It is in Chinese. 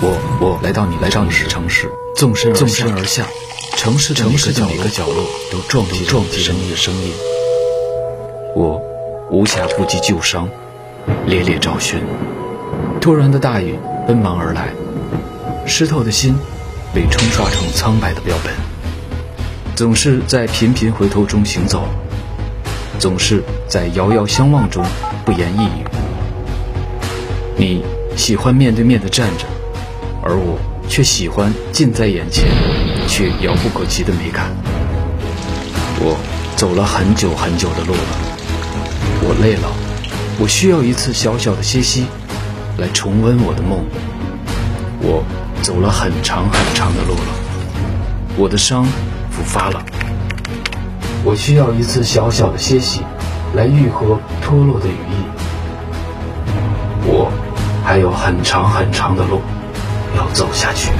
我我来到你来到你的城市，纵身纵身而下，城市城市的每个角落都撞击撞击着你的声音。我无暇顾及旧伤，猎猎找寻。突然的大雨奔忙而来，湿透的心被冲刷成苍白的标本。总是在频频回头中行走，总是在遥遥相望中不言一语。你喜欢面对面的站着。而我却喜欢近在眼前却遥不可及的美感。我走了很久很久的路了，我累了，我需要一次小小的歇息，来重温我的梦。我走了很长很长的路了，我的伤复发了，我需要一次小小的歇息，来愈合脱落的羽翼。我还有很长很长的路。要走下去。